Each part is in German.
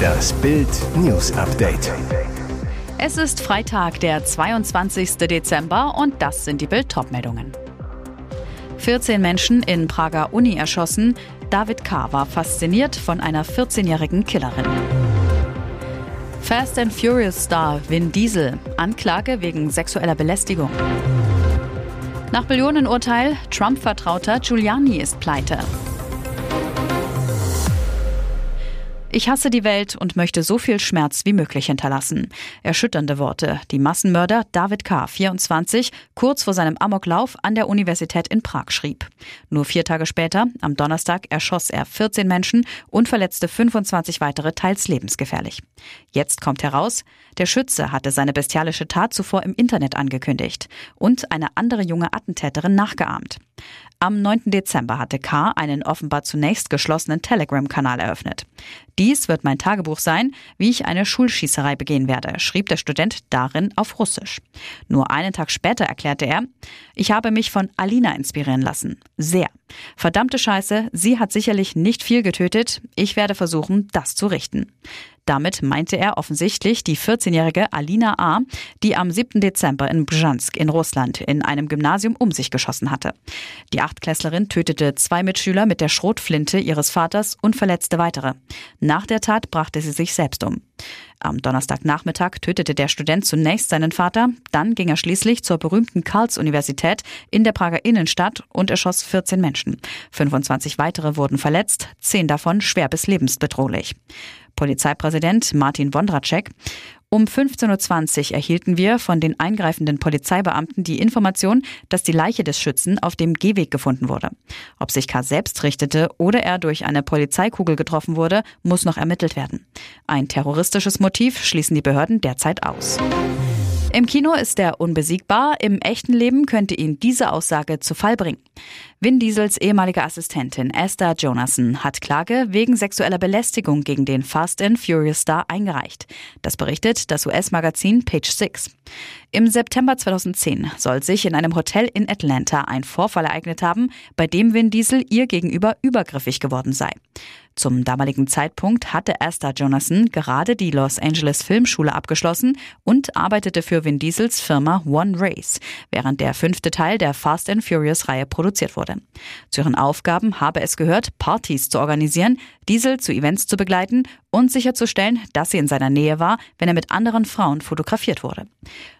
Das Bild News Update. Es ist Freitag, der 22. Dezember und das sind die Bild meldungen 14 Menschen in Prager Uni erschossen. David K. war fasziniert von einer 14-jährigen Killerin. Fast and Furious Star Vin Diesel. Anklage wegen sexueller Belästigung. Nach Billionenurteil, Trump-Vertrauter Giuliani ist pleite. Ich hasse die Welt und möchte so viel Schmerz wie möglich hinterlassen. Erschütternde Worte, die Massenmörder David K., 24, kurz vor seinem Amoklauf an der Universität in Prag schrieb. Nur vier Tage später, am Donnerstag, erschoss er 14 Menschen und verletzte 25 weitere teils lebensgefährlich. Jetzt kommt heraus, der Schütze hatte seine bestialische Tat zuvor im Internet angekündigt und eine andere junge Attentäterin nachgeahmt. Am 9. Dezember hatte K. einen offenbar zunächst geschlossenen Telegram-Kanal eröffnet. Dies wird mein Tagebuch sein, wie ich eine Schulschießerei begehen werde, schrieb der Student darin auf Russisch. Nur einen Tag später erklärte er, ich habe mich von Alina inspirieren lassen. Sehr. Verdammte Scheiße, sie hat sicherlich nicht viel getötet. Ich werde versuchen, das zu richten. Damit meinte er offensichtlich die 14-jährige Alina A., die am 7. Dezember in Brzansk in Russland in einem Gymnasium um sich geschossen hatte. Die Achtklässlerin tötete zwei Mitschüler mit der Schrotflinte ihres Vaters und verletzte weitere. Nach der Tat brachte sie sich selbst um. Am Donnerstagnachmittag tötete der Student zunächst seinen Vater, dann ging er schließlich zur berühmten Karls-Universität in der Prager Innenstadt und erschoss 14 Menschen. 25 weitere wurden verletzt, zehn davon schwer bis lebensbedrohlich. Polizeipräsident Martin Wondracek. Um 15.20 Uhr erhielten wir von den eingreifenden Polizeibeamten die Information, dass die Leiche des Schützen auf dem Gehweg gefunden wurde. Ob sich K. selbst richtete oder er durch eine Polizeikugel getroffen wurde, muss noch ermittelt werden. Ein terroristisches Motiv schließen die Behörden derzeit aus. Im Kino ist er unbesiegbar, im echten Leben könnte ihn diese Aussage zu Fall bringen. Vin Diesels ehemalige Assistentin Esther Jonasson hat Klage wegen sexueller Belästigung gegen den Fast and Furious Star eingereicht. Das berichtet das US-Magazin Page Six. Im September 2010 soll sich in einem Hotel in Atlanta ein Vorfall ereignet haben, bei dem Vin Diesel ihr gegenüber übergriffig geworden sei. Zum damaligen Zeitpunkt hatte Esther Jonasson gerade die Los Angeles Filmschule abgeschlossen und arbeitete für Vin Diesels Firma One Race, während der fünfte Teil der Fast and Furious Reihe produziert wurde. Zu ihren Aufgaben habe es gehört, Partys zu organisieren, Diesel zu Events zu begleiten und sicherzustellen, dass sie in seiner Nähe war, wenn er mit anderen Frauen fotografiert wurde.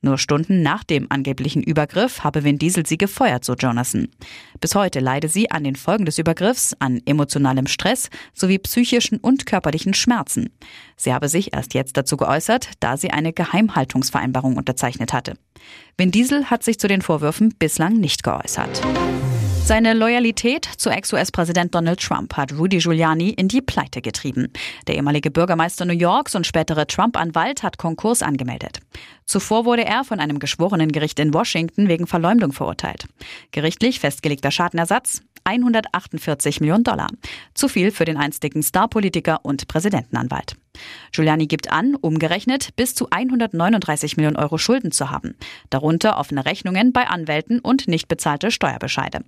Nur Stunden nach dem angeblichen Übergriff habe Vin Diesel sie gefeuert, so Jonathan. Bis heute leide sie an den Folgen des Übergriffs, an emotionalem Stress sowie psychischen und körperlichen Schmerzen. Sie habe sich erst jetzt dazu geäußert, da sie eine Geheimhaltungsvereinbarung unterzeichnet hatte. Vin Diesel hat sich zu den Vorwürfen bislang nicht geäußert. Seine Loyalität zu Ex-US-Präsident Donald Trump hat Rudy Giuliani in die Pleite getrieben. Der ehemalige Bürgermeister New Yorks und spätere Trump-Anwalt hat Konkurs angemeldet. Zuvor wurde er von einem Geschworenengericht in Washington wegen Verleumdung verurteilt. Gerichtlich festgelegter Schadenersatz 148 Millionen Dollar. Zu viel für den einstigen Starpolitiker und Präsidentenanwalt. Giuliani gibt an, umgerechnet bis zu 139 Millionen Euro Schulden zu haben. Darunter offene Rechnungen bei Anwälten und nicht bezahlte Steuerbescheide.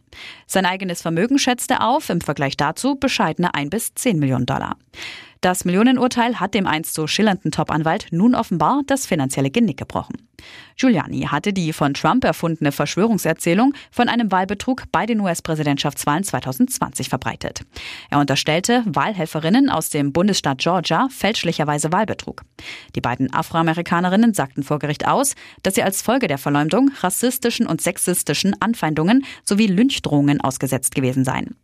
Sein eigenes Vermögen schätzt er auf, im Vergleich dazu bescheidene 1 bis 10 Millionen Dollar. Das Millionenurteil hat dem einst so schillernden Top-Anwalt nun offenbar das finanzielle Genick gebrochen. Giuliani hatte die von Trump erfundene Verschwörungserzählung von einem Wahlbetrug bei den US-Präsidentschaftswahlen 2020 verbreitet. Er unterstellte Wahlhelferinnen aus dem Bundesstaat Georgia fälschlicherweise Wahlbetrug. Die beiden Afroamerikanerinnen sagten vor Gericht aus, dass sie als Folge der Verleumdung rassistischen und sexistischen Anfeindungen sowie Lynchdrohungen ausgesetzt gewesen seien.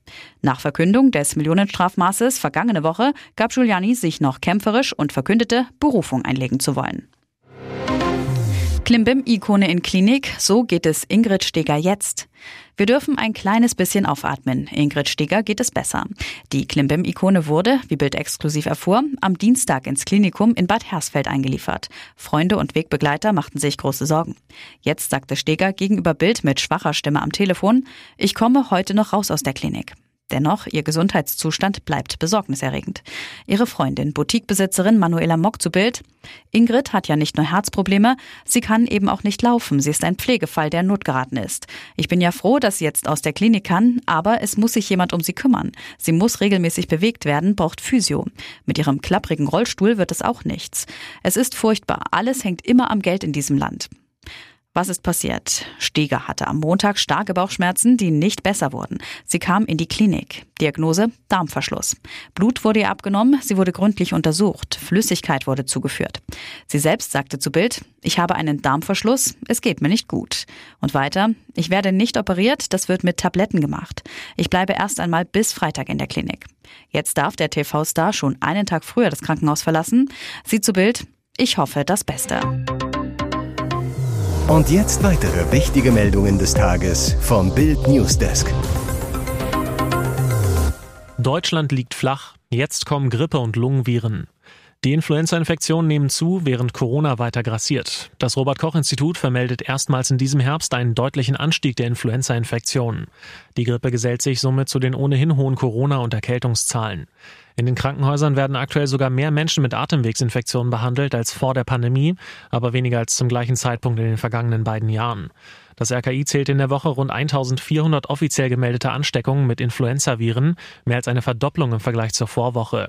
Nach Verkündung des Millionenstrafmaßes vergangene Woche gab Giuliani sich noch kämpferisch und verkündete, Berufung einlegen zu wollen. Klimbim-Ikone in Klinik, so geht es Ingrid Steger jetzt. Wir dürfen ein kleines bisschen aufatmen. Ingrid Steger geht es besser. Die Klimbim-Ikone wurde, wie Bild exklusiv erfuhr, am Dienstag ins Klinikum in Bad Hersfeld eingeliefert. Freunde und Wegbegleiter machten sich große Sorgen. Jetzt sagte Steger gegenüber Bild mit schwacher Stimme am Telefon, ich komme heute noch raus aus der Klinik. Dennoch, ihr Gesundheitszustand bleibt besorgniserregend. Ihre Freundin, Boutiquebesitzerin Manuela Mock zu Bild. Ingrid hat ja nicht nur Herzprobleme, sie kann eben auch nicht laufen. Sie ist ein Pflegefall, der notgeraten ist. Ich bin ja froh, dass sie jetzt aus der Klinik kann, aber es muss sich jemand um sie kümmern. Sie muss regelmäßig bewegt werden, braucht Physio. Mit ihrem klapprigen Rollstuhl wird es auch nichts. Es ist furchtbar. Alles hängt immer am Geld in diesem Land. Was ist passiert? Steger hatte am Montag starke Bauchschmerzen, die nicht besser wurden. Sie kam in die Klinik. Diagnose Darmverschluss. Blut wurde ihr abgenommen, sie wurde gründlich untersucht, Flüssigkeit wurde zugeführt. Sie selbst sagte zu Bild, ich habe einen Darmverschluss, es geht mir nicht gut. Und weiter, ich werde nicht operiert, das wird mit Tabletten gemacht. Ich bleibe erst einmal bis Freitag in der Klinik. Jetzt darf der TV-Star schon einen Tag früher das Krankenhaus verlassen. Sie zu Bild, ich hoffe das Beste. Und jetzt weitere wichtige Meldungen des Tages vom Bild Newsdesk. Deutschland liegt flach. Jetzt kommen Grippe und Lungenviren. Die Influenza-Infektionen nehmen zu, während Corona weiter grassiert. Das Robert-Koch-Institut vermeldet erstmals in diesem Herbst einen deutlichen Anstieg der Influenza-Infektionen. Die Grippe gesellt sich somit zu den ohnehin hohen Corona- und Erkältungszahlen. In den Krankenhäusern werden aktuell sogar mehr Menschen mit Atemwegsinfektionen behandelt als vor der Pandemie, aber weniger als zum gleichen Zeitpunkt in den vergangenen beiden Jahren. Das RKI zählte in der Woche rund 1400 offiziell gemeldete Ansteckungen mit Influenzaviren, mehr als eine Verdopplung im Vergleich zur Vorwoche.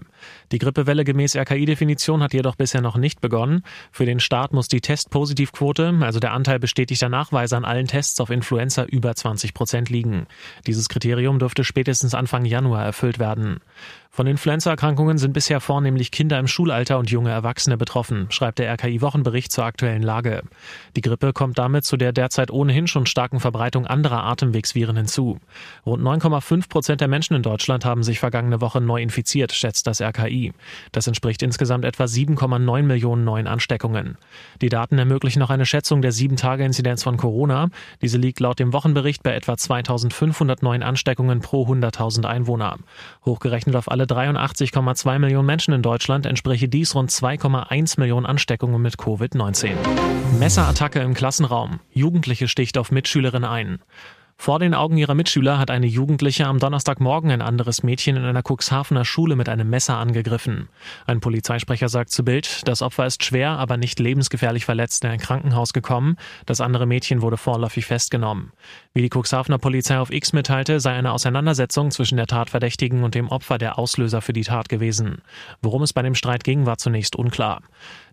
Die Grippewelle gemäß RKI-Definition hat jedoch bisher noch nicht begonnen. Für den Start muss die Testpositivquote, also der Anteil bestätigter Nachweise an allen Tests auf Influenza über 20 Prozent liegen. Dieses Kriterium dürfte spätestens Anfang Januar erfüllt werden. Von Krebserkrankungen sind bisher vornehmlich Kinder im Schulalter und junge Erwachsene betroffen, schreibt der RKI-Wochenbericht zur aktuellen Lage. Die Grippe kommt damit zu der derzeit ohnehin schon starken Verbreitung anderer Atemwegsviren hinzu. Rund 9,5 Prozent der Menschen in Deutschland haben sich vergangene Woche neu infiziert, schätzt das RKI. Das entspricht insgesamt etwa 7,9 Millionen neuen Ansteckungen. Die Daten ermöglichen noch eine Schätzung der 7-Tage-Inzidenz von Corona. Diese liegt laut dem Wochenbericht bei etwa 2500 neuen Ansteckungen pro 100.000 Einwohner. Hochgerechnet auf alle 83 85,2 Millionen Menschen in Deutschland entspräche dies rund 2,1 Millionen Ansteckungen mit Covid-19. Messerattacke im Klassenraum. Jugendliche sticht auf Mitschülerin ein. Vor den Augen ihrer Mitschüler hat eine Jugendliche am Donnerstagmorgen ein anderes Mädchen in einer Cuxhavener Schule mit einem Messer angegriffen. Ein Polizeisprecher sagt zu Bild, das Opfer ist schwer, aber nicht lebensgefährlich verletzt in ein Krankenhaus gekommen. Das andere Mädchen wurde vorläufig festgenommen. Wie die Cuxhavener Polizei auf X mitteilte, sei eine Auseinandersetzung zwischen der Tatverdächtigen und dem Opfer der Auslöser für die Tat gewesen. Worum es bei dem Streit ging, war zunächst unklar.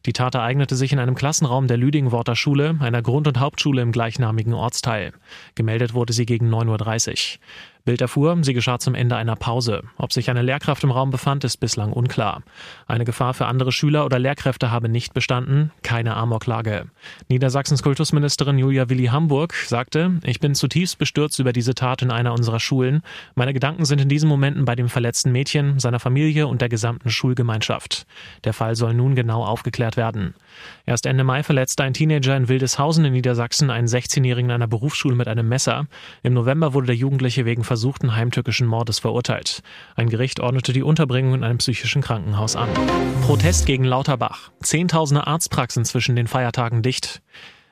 Die Tat ereignete sich in einem Klassenraum der Lüdingworter Schule, einer Grund- und Hauptschule im gleichnamigen Ortsteil. Gemeldet wurde sie gegen 9.30 Uhr. Bild erfuhr, sie geschah zum Ende einer Pause. Ob sich eine Lehrkraft im Raum befand, ist bislang unklar. Eine Gefahr für andere Schüler oder Lehrkräfte habe nicht bestanden, keine Amoklage. Niedersachsens Kultusministerin Julia Willi Hamburg sagte, ich bin zutiefst bestürzt über diese Tat in einer unserer Schulen. Meine Gedanken sind in diesen Momenten bei dem verletzten Mädchen, seiner Familie und der gesamten Schulgemeinschaft. Der Fall soll nun genau aufgeklärt werden. Erst Ende Mai verletzte ein Teenager in Wildeshausen in Niedersachsen einen 16-Jährigen in einer Berufsschule mit einem Messer. Im November wurde der Jugendliche wegen versuchten heimtückischen Mordes verurteilt. Ein Gericht ordnete die Unterbringung in einem psychischen Krankenhaus an. Protest gegen Lauterbach. Zehntausende Arztpraxen zwischen den Feiertagen dicht.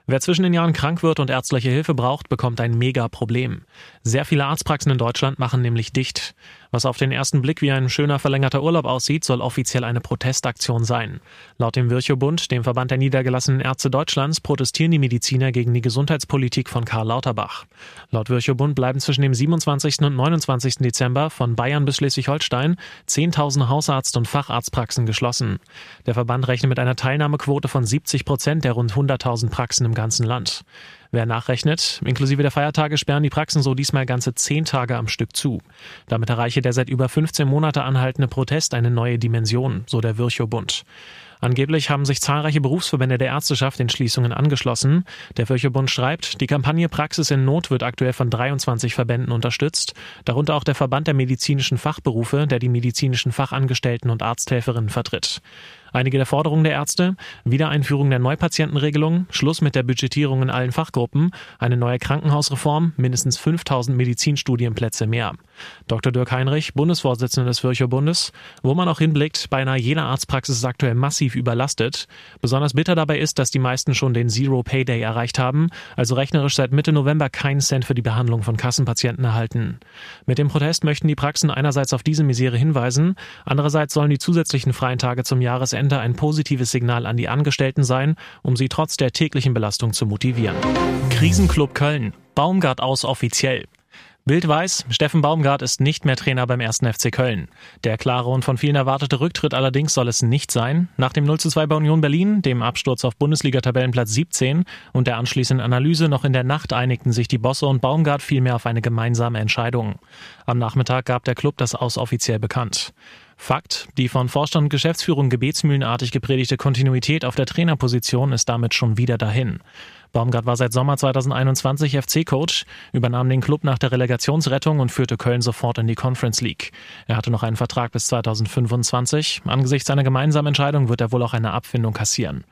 Wer zwischen den Jahren krank wird und ärztliche Hilfe braucht, bekommt ein Mega-Problem. Sehr viele Arztpraxen in Deutschland machen nämlich dicht. Was auf den ersten Blick wie ein schöner verlängerter Urlaub aussieht, soll offiziell eine Protestaktion sein. Laut dem Virchow-Bund, dem Verband der niedergelassenen Ärzte Deutschlands, protestieren die Mediziner gegen die Gesundheitspolitik von Karl Lauterbach. Laut Virchow-Bund bleiben zwischen dem 27. und 29. Dezember von Bayern bis Schleswig-Holstein 10.000 Hausarzt- und Facharztpraxen geschlossen. Der Verband rechnet mit einer Teilnahmequote von 70 Prozent der rund 100.000 Praxen im ganzen Land. Wer nachrechnet, inklusive der Feiertage sperren die Praxen so diesmal ganze zehn Tage am Stück zu. Damit erreiche der seit über 15 Monate anhaltende Protest eine neue Dimension, so der Virchow-Bund. Angeblich haben sich zahlreiche Berufsverbände der Ärzteschaft den Schließungen angeschlossen. Der Virchow-Bund schreibt, die Kampagne Praxis in Not wird aktuell von 23 Verbänden unterstützt, darunter auch der Verband der medizinischen Fachberufe, der die medizinischen Fachangestellten und Arzthelferinnen vertritt. Einige der Forderungen der Ärzte, Wiedereinführung der Neupatientenregelung, Schluss mit der Budgetierung in allen Fachgruppen, eine neue Krankenhausreform, mindestens 5000 Medizinstudienplätze mehr. Dr. Dirk Heinrich, Bundesvorsitzender des Virchow-Bundes, wo man auch hinblickt, beinahe jede Arztpraxis ist aktuell massiv überlastet. Besonders bitter dabei ist, dass die meisten schon den Zero Pay Day erreicht haben, also rechnerisch seit Mitte November keinen Cent für die Behandlung von Kassenpatienten erhalten. Mit dem Protest möchten die Praxen einerseits auf diese Misere hinweisen, andererseits sollen die zusätzlichen freien Tage zum Jahresende ein positives Signal an die Angestellten sein, um sie trotz der täglichen Belastung zu motivieren. Krisenclub Köln. Baumgart aus offiziell. Bild weiß, Steffen Baumgart ist nicht mehr Trainer beim 1. FC Köln. Der klare und von vielen erwartete Rücktritt allerdings soll es nicht sein. Nach dem 0 zu 2 bei Union Berlin, dem Absturz auf Bundesliga-Tabellenplatz 17 und der anschließenden Analyse noch in der Nacht einigten sich die Bosse und Baumgart vielmehr auf eine gemeinsame Entscheidung. Am Nachmittag gab der Club das aus offiziell bekannt. Fakt, die von Vorstand und Geschäftsführung gebetsmühlenartig gepredigte Kontinuität auf der Trainerposition ist damit schon wieder dahin. Baumgart war seit Sommer 2021 FC-Coach, übernahm den Club nach der Relegationsrettung und führte Köln sofort in die Conference League. Er hatte noch einen Vertrag bis 2025. Angesichts seiner gemeinsamen Entscheidung wird er wohl auch eine Abfindung kassieren.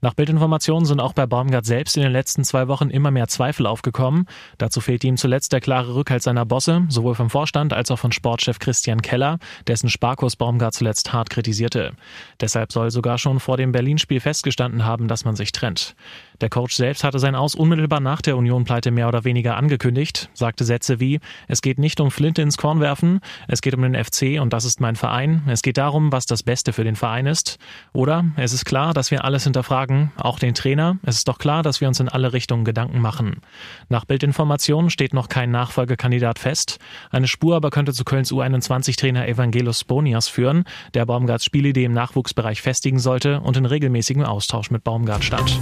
Nach Bildinformationen sind auch bei Baumgart selbst in den letzten zwei Wochen immer mehr Zweifel aufgekommen. Dazu fehlt ihm zuletzt der klare Rückhalt seiner Bosse, sowohl vom Vorstand als auch von Sportchef Christian Keller, dessen Sparkurs Baumgart zuletzt hart kritisierte. Deshalb soll sogar schon vor dem Berlin-Spiel festgestanden haben, dass man sich trennt. Der Coach selbst hatte sein Aus unmittelbar nach der Union-Pleite mehr oder weniger angekündigt, sagte Sätze wie, es geht nicht um Flinte ins Korn werfen, es geht um den FC und das ist mein Verein, es geht darum, was das Beste für den Verein ist. Oder es ist klar, dass wir alles hinterfragen, auch den Trainer, es ist doch klar, dass wir uns in alle Richtungen Gedanken machen. Nach Bildinformationen steht noch kein Nachfolgekandidat fest, eine Spur aber könnte zu Kölns U21-Trainer Evangelos Sponias führen, der Baumgarts Spielidee im Nachwuchsbereich festigen sollte und in regelmäßigem Austausch mit Baumgart stand.